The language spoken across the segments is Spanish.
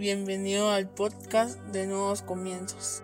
Bienvenido al podcast de Nuevos Comienzos.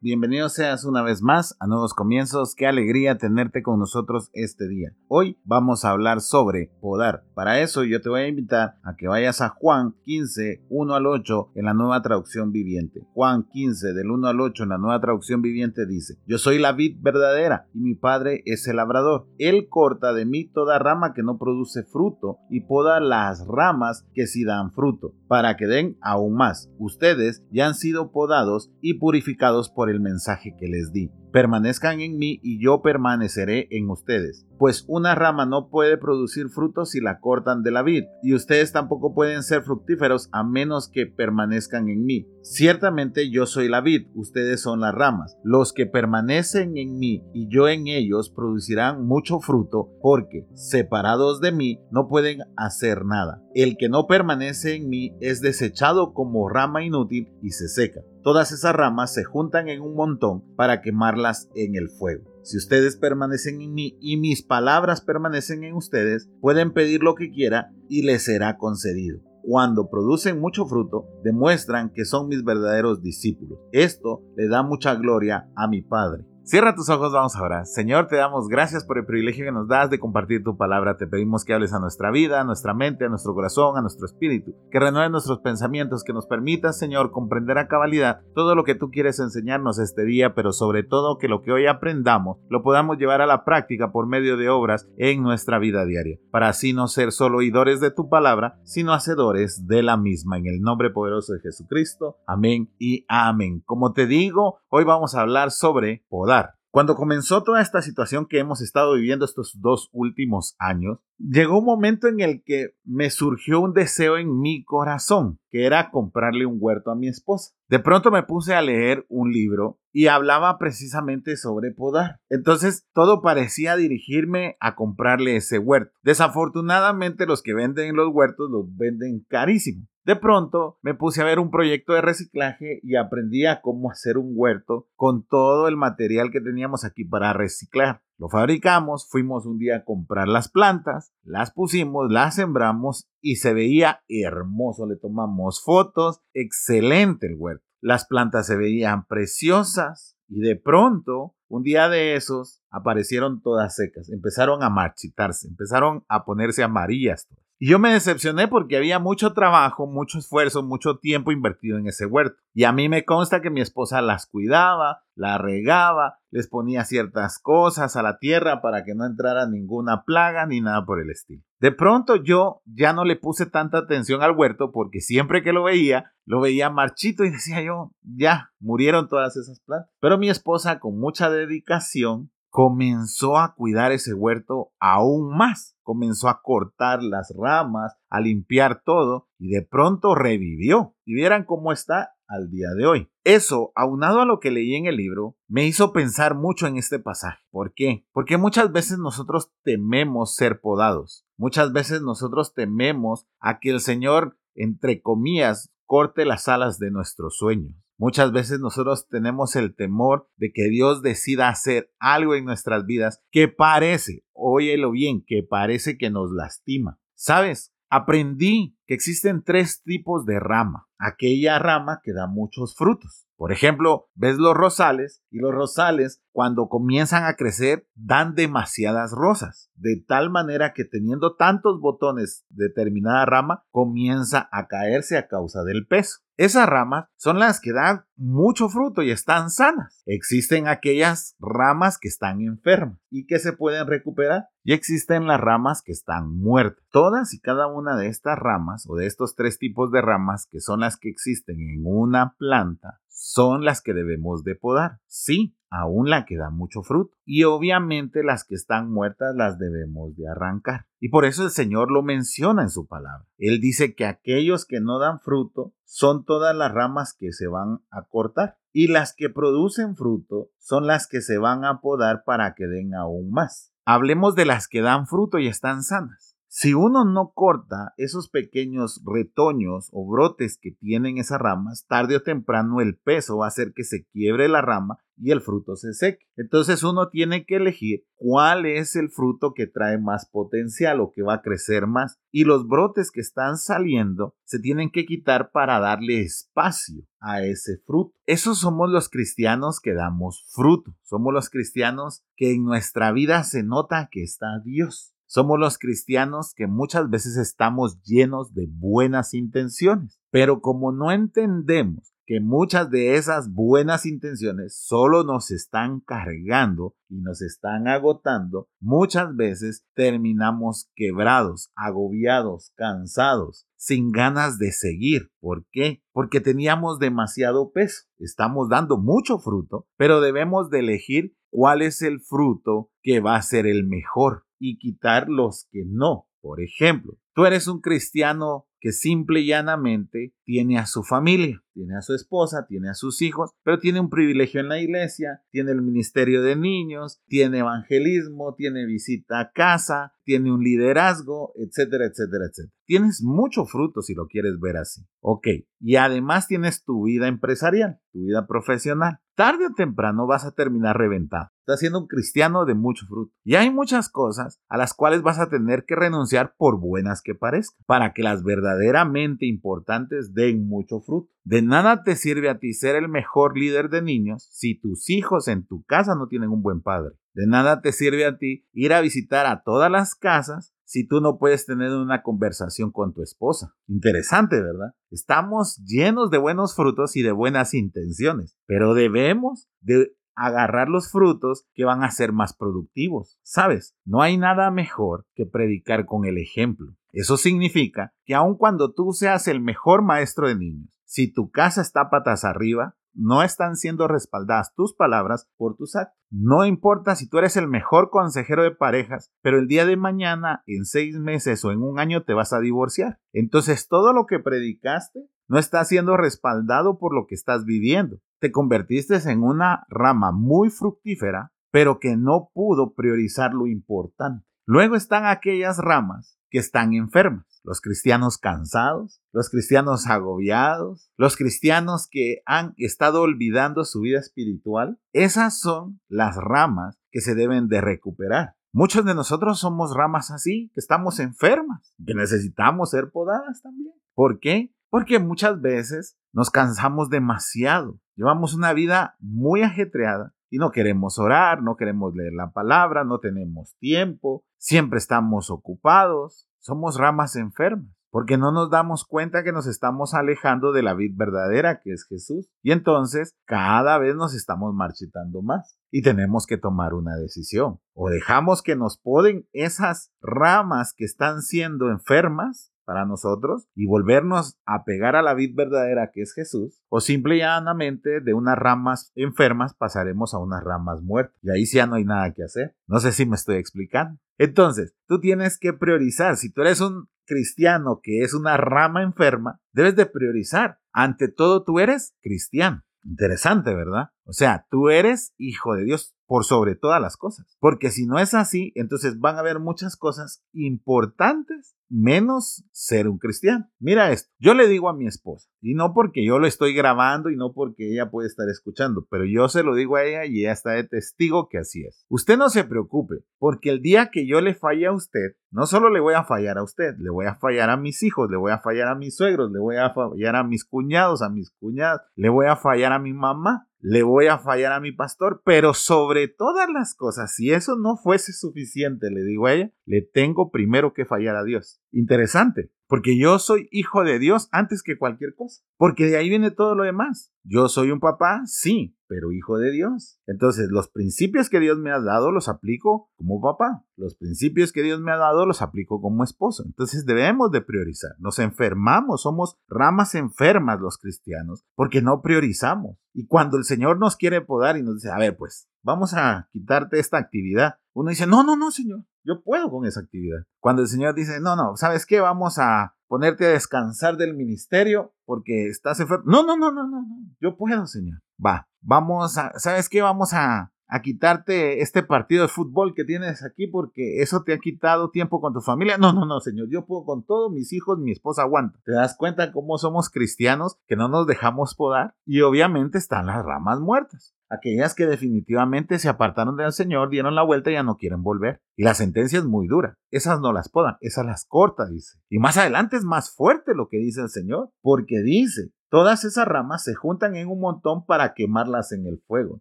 Bienvenido seas una vez más a Nuevos Comienzos. Qué alegría tenerte con nosotros este día. Hoy vamos a hablar sobre podar. Para eso yo te voy a invitar a que vayas a Juan 15, 1 al 8 en la nueva traducción viviente. Juan 15 del 1 al 8 en la nueva traducción viviente dice, Yo soy la vid verdadera y mi padre es el labrador. Él corta de mí toda rama que no produce fruto y poda las ramas que sí dan fruto, para que den aún más. Ustedes ya han sido podados y purificados por el mensaje que les di. Permanezcan en mí y yo permaneceré en ustedes. Pues una rama no puede producir frutos si la cortan de la vid, y ustedes tampoco pueden ser fructíferos a menos que permanezcan en mí. Ciertamente yo soy la vid, ustedes son las ramas. Los que permanecen en mí y yo en ellos producirán mucho fruto, porque separados de mí no pueden hacer nada. El que no permanece en mí es desechado como rama inútil y se seca. Todas esas ramas se juntan en un montón para quemarlas en el fuego. Si ustedes permanecen en mí y mis palabras permanecen en ustedes, pueden pedir lo que quiera y les será concedido. Cuando producen mucho fruto, demuestran que son mis verdaderos discípulos. Esto le da mucha gloria a mi Padre. Cierra tus ojos, vamos ahora. Señor, te damos gracias por el privilegio que nos das de compartir tu palabra. Te pedimos que hables a nuestra vida, a nuestra mente, a nuestro corazón, a nuestro espíritu, que renueves nuestros pensamientos, que nos permitas, Señor, comprender a cabalidad todo lo que tú quieres enseñarnos este día, pero sobre todo que lo que hoy aprendamos lo podamos llevar a la práctica por medio de obras en nuestra vida diaria, para así no ser solo oidores de tu palabra, sino hacedores de la misma. En el nombre poderoso de Jesucristo. Amén y amén. Como te digo, hoy vamos a hablar sobre podar cuando comenzó toda esta situación que hemos estado viviendo estos dos últimos años, llegó un momento en el que me surgió un deseo en mi corazón, que era comprarle un huerto a mi esposa. De pronto me puse a leer un libro y hablaba precisamente sobre podar. Entonces todo parecía dirigirme a comprarle ese huerto. Desafortunadamente los que venden los huertos los venden carísimo. De pronto me puse a ver un proyecto de reciclaje y aprendí a cómo hacer un huerto con todo el material que teníamos aquí para reciclar. Lo fabricamos, fuimos un día a comprar las plantas, las pusimos, las sembramos y se veía hermoso. Le tomamos fotos, excelente el huerto. Las plantas se veían preciosas y de pronto, un día de esos, aparecieron todas secas, empezaron a marchitarse, empezaron a ponerse amarillas y yo me decepcioné porque había mucho trabajo, mucho esfuerzo, mucho tiempo invertido en ese huerto. Y a mí me consta que mi esposa las cuidaba, la regaba, les ponía ciertas cosas a la tierra para que no entrara ninguna plaga ni nada por el estilo. De pronto yo ya no le puse tanta atención al huerto porque siempre que lo veía, lo veía marchito y decía yo, ya, murieron todas esas plantas. Pero mi esposa con mucha dedicación comenzó a cuidar ese huerto aún más. Comenzó a cortar las ramas, a limpiar todo y de pronto revivió. Y vieran cómo está al día de hoy. Eso, aunado a lo que leí en el libro, me hizo pensar mucho en este pasaje. ¿Por qué? Porque muchas veces nosotros tememos ser podados. Muchas veces nosotros tememos a que el Señor, entre comillas, corte las alas de nuestros sueños. Muchas veces nosotros tenemos el temor de que Dios decida hacer algo en nuestras vidas que parece, óyelo bien, que parece que nos lastima. ¿Sabes? Aprendí que existen tres tipos de rama. Aquella rama que da muchos frutos. Por ejemplo, ves los rosales y los rosales cuando comienzan a crecer dan demasiadas rosas, de tal manera que teniendo tantos botones de determinada rama comienza a caerse a causa del peso. Esas ramas son las que dan mucho fruto y están sanas. Existen aquellas ramas que están enfermas y que se pueden recuperar. Y existen las ramas que están muertas. Todas y cada una de estas ramas o de estos tres tipos de ramas que son las que existen en una planta son las que debemos de podar. Sí, aún la que da mucho fruto. Y obviamente las que están muertas las debemos de arrancar. Y por eso el Señor lo menciona en su palabra. Él dice que aquellos que no dan fruto son todas las ramas que se van a cortar. Y las que producen fruto son las que se van a podar para que den aún más. Hablemos de las que dan fruto y están sanas. Si uno no corta esos pequeños retoños o brotes que tienen esas ramas, tarde o temprano el peso va a hacer que se quiebre la rama y el fruto se seque. Entonces uno tiene que elegir cuál es el fruto que trae más potencial o que va a crecer más. Y los brotes que están saliendo se tienen que quitar para darle espacio a ese fruto. Esos somos los cristianos que damos fruto. Somos los cristianos que en nuestra vida se nota que está Dios. Somos los cristianos que muchas veces estamos llenos de buenas intenciones, pero como no entendemos que muchas de esas buenas intenciones solo nos están cargando y nos están agotando, muchas veces terminamos quebrados, agobiados, cansados, sin ganas de seguir. ¿Por qué? Porque teníamos demasiado peso. Estamos dando mucho fruto, pero debemos de elegir cuál es el fruto que va a ser el mejor y quitar los que no. Por ejemplo, tú eres un cristiano que simple y llanamente tiene a su familia, tiene a su esposa, tiene a sus hijos, pero tiene un privilegio en la iglesia, tiene el ministerio de niños, tiene evangelismo, tiene visita a casa, tiene un liderazgo, etcétera, etcétera, etcétera. Tienes mucho fruto si lo quieres ver así. Ok, y además tienes tu vida empresarial, tu vida profesional. Tarde o temprano vas a terminar reventado. Estás siendo un cristiano de mucho fruto. Y hay muchas cosas a las cuales vas a tener que renunciar por buenas que parezcan, para que las verdaderamente importantes den mucho fruto. De nada te sirve a ti ser el mejor líder de niños si tus hijos en tu casa no tienen un buen padre. De nada te sirve a ti ir a visitar a todas las casas si tú no puedes tener una conversación con tu esposa. Interesante, ¿verdad? Estamos llenos de buenos frutos y de buenas intenciones, pero debemos de agarrar los frutos que van a ser más productivos. ¿Sabes? No hay nada mejor que predicar con el ejemplo. Eso significa que aun cuando tú seas el mejor maestro de niños, si tu casa está patas arriba, no están siendo respaldadas tus palabras por tus actos. No importa si tú eres el mejor consejero de parejas, pero el día de mañana, en seis meses o en un año te vas a divorciar. Entonces todo lo que predicaste no está siendo respaldado por lo que estás viviendo. Te convertiste en una rama muy fructífera, pero que no pudo priorizar lo importante. Luego están aquellas ramas que están enfermas los cristianos cansados, los cristianos agobiados, los cristianos que han estado olvidando su vida espiritual. Esas son las ramas que se deben de recuperar. Muchos de nosotros somos ramas así, que estamos enfermas, que necesitamos ser podadas también. ¿Por qué? Porque muchas veces nos cansamos demasiado. Llevamos una vida muy ajetreada y no queremos orar, no queremos leer la palabra, no tenemos tiempo, siempre estamos ocupados, somos ramas enfermas, porque no nos damos cuenta que nos estamos alejando de la vid verdadera que es Jesús. Y entonces cada vez nos estamos marchitando más y tenemos que tomar una decisión. O dejamos que nos poden esas ramas que están siendo enfermas para nosotros y volvernos a pegar a la vid verdadera que es Jesús, o simple y llanamente de unas ramas enfermas pasaremos a unas ramas muertas. Y ahí ya no hay nada que hacer. No sé si me estoy explicando. Entonces, tú tienes que priorizar. Si tú eres un cristiano que es una rama enferma, debes de priorizar. Ante todo, tú eres cristiano. Interesante, ¿verdad? O sea, tú eres hijo de Dios por sobre todas las cosas. Porque si no es así, entonces van a haber muchas cosas importantes menos ser un cristiano. Mira esto, yo le digo a mi esposa, y no porque yo lo estoy grabando y no porque ella puede estar escuchando, pero yo se lo digo a ella y ella está de testigo que así es. Usted no se preocupe, porque el día que yo le falle a usted, no solo le voy a fallar a usted, le voy a fallar a mis hijos, le voy a fallar a mis suegros, le voy a fallar a mis cuñados, a mis cuñadas, le voy a fallar a mi mamá, le voy a fallar a mi pastor, pero sobre todas las cosas, si eso no fuese suficiente, le digo a ella, le tengo primero que fallar a Dios. Interesante, porque yo soy hijo de Dios antes que cualquier cosa, porque de ahí viene todo lo demás. Yo soy un papá, sí, pero hijo de Dios. Entonces, los principios que Dios me ha dado los aplico como papá. Los principios que Dios me ha dado los aplico como esposo. Entonces, debemos de priorizar. Nos enfermamos, somos ramas enfermas los cristianos, porque no priorizamos. Y cuando el Señor nos quiere podar y nos dice, a ver, pues, vamos a quitarte esta actividad, uno dice, no, no, no, Señor, yo puedo con esa actividad. Cuando el Señor dice, no, no, ¿sabes qué? Vamos a ponerte a descansar del ministerio porque estás enfermo. No, no, no, no, no, no. Yo puedo, Señor. Va, vamos a, ¿sabes qué? Vamos a, a quitarte este partido de fútbol que tienes aquí porque eso te ha quitado tiempo con tu familia. No, no, no, Señor, yo puedo con todos mis hijos, mi esposa aguanta. ¿Te das cuenta cómo somos cristianos que no nos dejamos podar? Y obviamente están las ramas muertas. Aquellas que definitivamente se apartaron del Señor, dieron la vuelta y ya no quieren volver. Y la sentencia es muy dura. Esas no las podan, esas las corta, dice. Y más adelante es más fuerte lo que dice el Señor, porque dice, todas esas ramas se juntan en un montón para quemarlas en el fuego.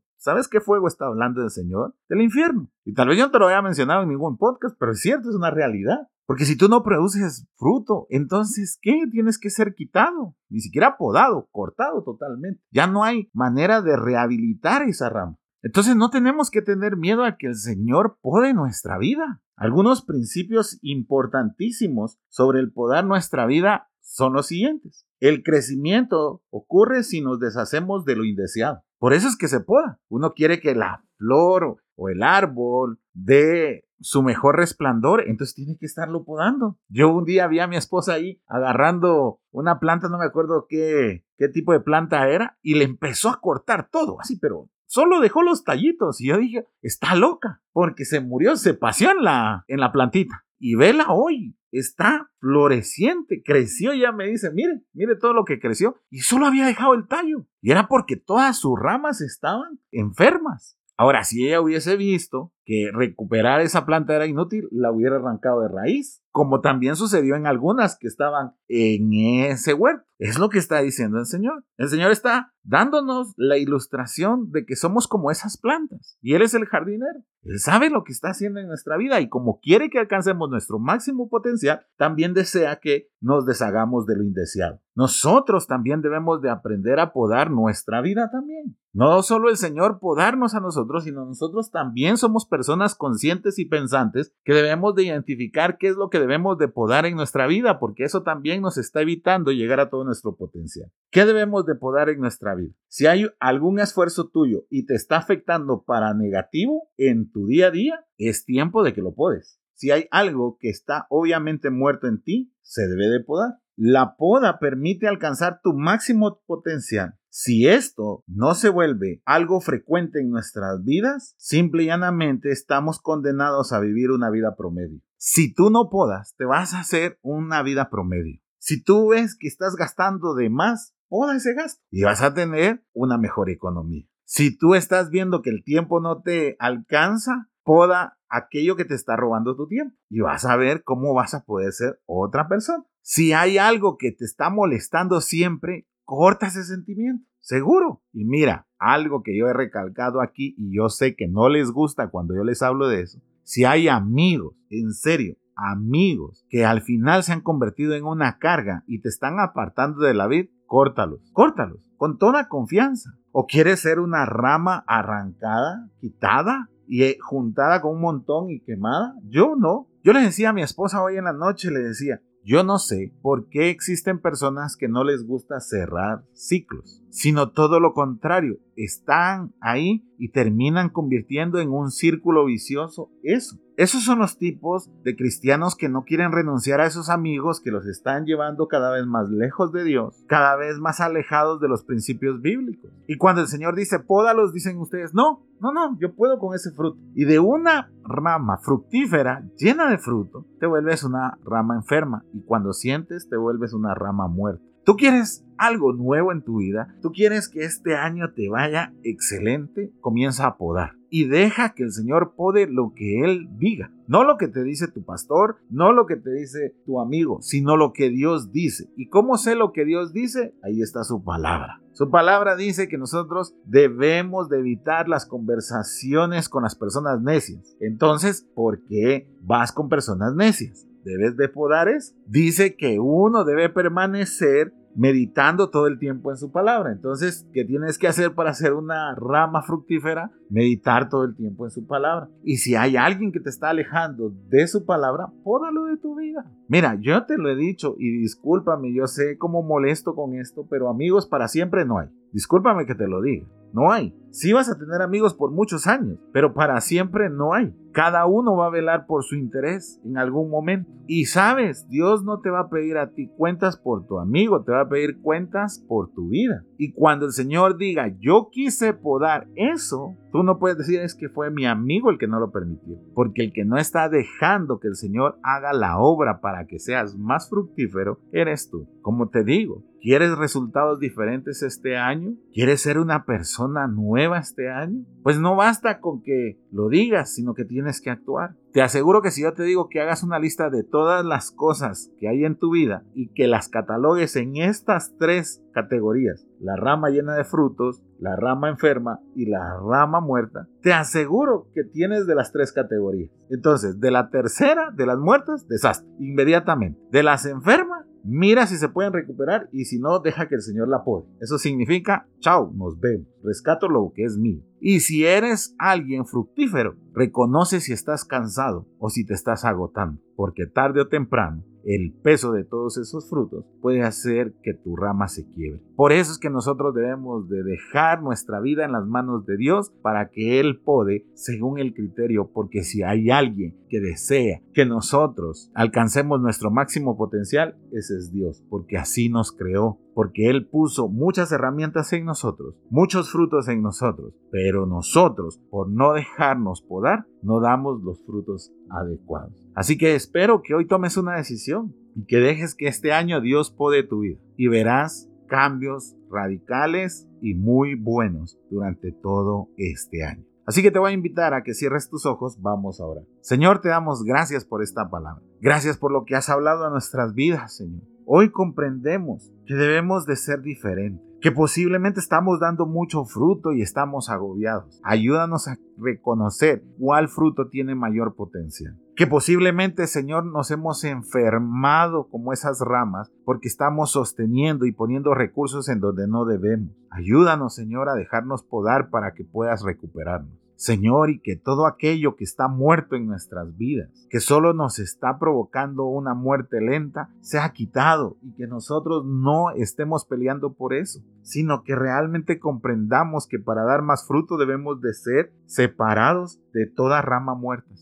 ¿Sabes qué fuego está hablando el Señor? Del infierno. Y tal vez yo no te lo haya mencionado en ningún podcast, pero es cierto, es una realidad. Porque si tú no produces fruto, entonces, ¿qué? Tienes que ser quitado, ni siquiera podado, cortado totalmente. Ya no hay manera de rehabilitar esa rama. Entonces no tenemos que tener miedo a que el Señor pode nuestra vida. Algunos principios importantísimos sobre el podar nuestra vida son los siguientes. El crecimiento ocurre si nos deshacemos de lo indeseado. Por eso es que se poda. Uno quiere que la flor o el árbol dé su mejor resplandor, entonces tiene que estarlo podando. Yo un día vi a mi esposa ahí agarrando una planta, no me acuerdo qué, qué tipo de planta era, y le empezó a cortar todo, así, pero solo dejó los tallitos. Y yo dije, está loca, porque se murió, se paseó en la, en la plantita. Y vela hoy, está floreciente, creció, ya me dice, mire, mire todo lo que creció. Y solo había dejado el tallo. Y era porque todas sus ramas estaban enfermas. Ahora, si ella hubiese visto que recuperar esa planta era inútil, la hubiera arrancado de raíz, como también sucedió en algunas que estaban en ese huerto. Es lo que está diciendo el Señor. El Señor está dándonos la ilustración de que somos como esas plantas y Él es el jardinero. Él sabe lo que está haciendo en nuestra vida y como quiere que alcancemos nuestro máximo potencial, también desea que nos deshagamos de lo indeseado. Nosotros también debemos de aprender a podar nuestra vida también. No solo el Señor podarnos a nosotros, sino nosotros también somos personas conscientes y pensantes que debemos de identificar qué es lo que debemos de podar en nuestra vida, porque eso también nos está evitando llegar a todo nuestro potencial. ¿Qué debemos de podar en nuestra vida? Si hay algún esfuerzo tuyo y te está afectando para negativo en tu día a día, es tiempo de que lo podes. Si hay algo que está obviamente muerto en ti, se debe de podar. La poda permite alcanzar tu máximo potencial. Si esto no se vuelve algo frecuente en nuestras vidas, simple y llanamente estamos condenados a vivir una vida promedio. Si tú no podas, te vas a hacer una vida promedio. Si tú ves que estás gastando de más, poda ese gasto y vas a tener una mejor economía. Si tú estás viendo que el tiempo no te alcanza, poda aquello que te está robando tu tiempo y vas a ver cómo vas a poder ser otra persona. Si hay algo que te está molestando siempre, corta ese sentimiento, seguro. Y mira, algo que yo he recalcado aquí y yo sé que no les gusta cuando yo les hablo de eso. Si hay amigos, en serio, amigos que al final se han convertido en una carga y te están apartando de la vida, córtalos, córtalos, con toda confianza. ¿O quieres ser una rama arrancada, quitada y juntada con un montón y quemada? Yo no. Yo le decía a mi esposa hoy en la noche, le decía, yo no sé por qué existen personas que no les gusta cerrar ciclos, sino todo lo contrario, están ahí y terminan convirtiendo en un círculo vicioso eso. Esos son los tipos de cristianos que no quieren renunciar a esos amigos que los están llevando cada vez más lejos de Dios, cada vez más alejados de los principios bíblicos. Y cuando el Señor dice, pódalos, dicen ustedes, no, no, no, yo puedo con ese fruto. Y de una rama fructífera, llena de fruto, te vuelves una rama enferma. Y cuando sientes, te vuelves una rama muerta. Tú quieres algo nuevo en tu vida, tú quieres que este año te vaya excelente, comienza a podar y deja que el Señor pode lo que Él diga. No lo que te dice tu pastor, no lo que te dice tu amigo, sino lo que Dios dice. ¿Y cómo sé lo que Dios dice? Ahí está su palabra. Su palabra dice que nosotros debemos de evitar las conversaciones con las personas necias. Entonces, ¿por qué vas con personas necias? De podares, dice que uno debe permanecer meditando todo el tiempo en su palabra. Entonces, ¿qué tienes que hacer para ser una rama fructífera? Meditar todo el tiempo en su palabra. Y si hay alguien que te está alejando de su palabra, pódalo de tu vida. Mira, yo te lo he dicho y discúlpame, yo sé cómo molesto con esto, pero amigos para siempre no hay. Discúlpame que te lo diga. No hay. Sí vas a tener amigos por muchos años, pero para siempre no hay. Cada uno va a velar por su interés en algún momento. Y sabes, Dios no te va a pedir a ti cuentas por tu amigo, te va a pedir cuentas por tu vida. Y cuando el Señor diga, yo quise podar eso, Tú no puedes decir es que fue mi amigo el que no lo permitió, porque el que no está dejando que el Señor haga la obra para que seas más fructífero, eres tú. Como te digo, ¿Quieres resultados diferentes este año? ¿Quieres ser una persona nueva este año? Pues no basta con que lo digas, sino que tienes que actuar. Te aseguro que si yo te digo que hagas una lista de todas las cosas que hay en tu vida y que las catalogues en estas tres categorías, la rama llena de frutos, la rama enferma y la rama muerta, te aseguro que tienes de las tres categorías. Entonces, de la tercera, de las muertas, desastre, inmediatamente. De las enfermas, mira si se pueden recuperar y si no, deja que el Señor la pode. Eso significa, chao, nos vemos, rescato lo que es mío. Y si eres alguien fructífero, reconoce si estás cansado o si te estás agotando, porque tarde o temprano el peso de todos esos frutos puede hacer que tu rama se quiebre. Por eso es que nosotros debemos de dejar nuestra vida en las manos de Dios para que Él pode según el criterio, porque si hay alguien que desea que nosotros alcancemos nuestro máximo potencial, ese es Dios, porque así nos creó, porque Él puso muchas herramientas en nosotros, muchos frutos en nosotros, pero nosotros, por no dejarnos podar, no damos los frutos adecuados. Así que espero que hoy tomes una decisión y que dejes que este año Dios pode tu vida y verás cambios radicales y muy buenos durante todo este año. Así que te voy a invitar a que cierres tus ojos, vamos ahora. Señor, te damos gracias por esta palabra. Gracias por lo que has hablado a nuestras vidas, Señor. Hoy comprendemos que debemos de ser diferentes que posiblemente estamos dando mucho fruto y estamos agobiados. Ayúdanos a reconocer cuál fruto tiene mayor potencial. Que posiblemente, Señor, nos hemos enfermado como esas ramas porque estamos sosteniendo y poniendo recursos en donde no debemos. Ayúdanos, Señor, a dejarnos podar para que puedas recuperarnos. Señor, y que todo aquello que está muerto en nuestras vidas, que solo nos está provocando una muerte lenta, sea quitado y que nosotros no estemos peleando por eso, sino que realmente comprendamos que para dar más fruto debemos de ser separados de toda rama muerta,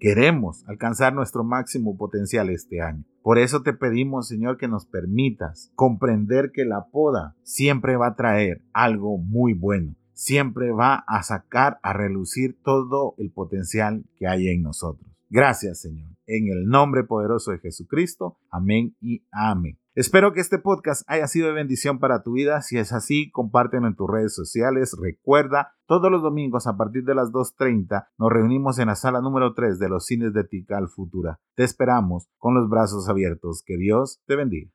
Queremos alcanzar nuestro máximo potencial este año. Por eso te pedimos, Señor, que nos permitas comprender que la poda siempre va a traer algo muy bueno siempre va a sacar a relucir todo el potencial que hay en nosotros. Gracias, Señor. En el nombre poderoso de Jesucristo. Amén y amén. Espero que este podcast haya sido de bendición para tu vida. Si es así, compártelo en tus redes sociales. Recuerda, todos los domingos a partir de las 2.30 nos reunimos en la sala número 3 de los cines de Tical Futura. Te esperamos con los brazos abiertos. Que Dios te bendiga.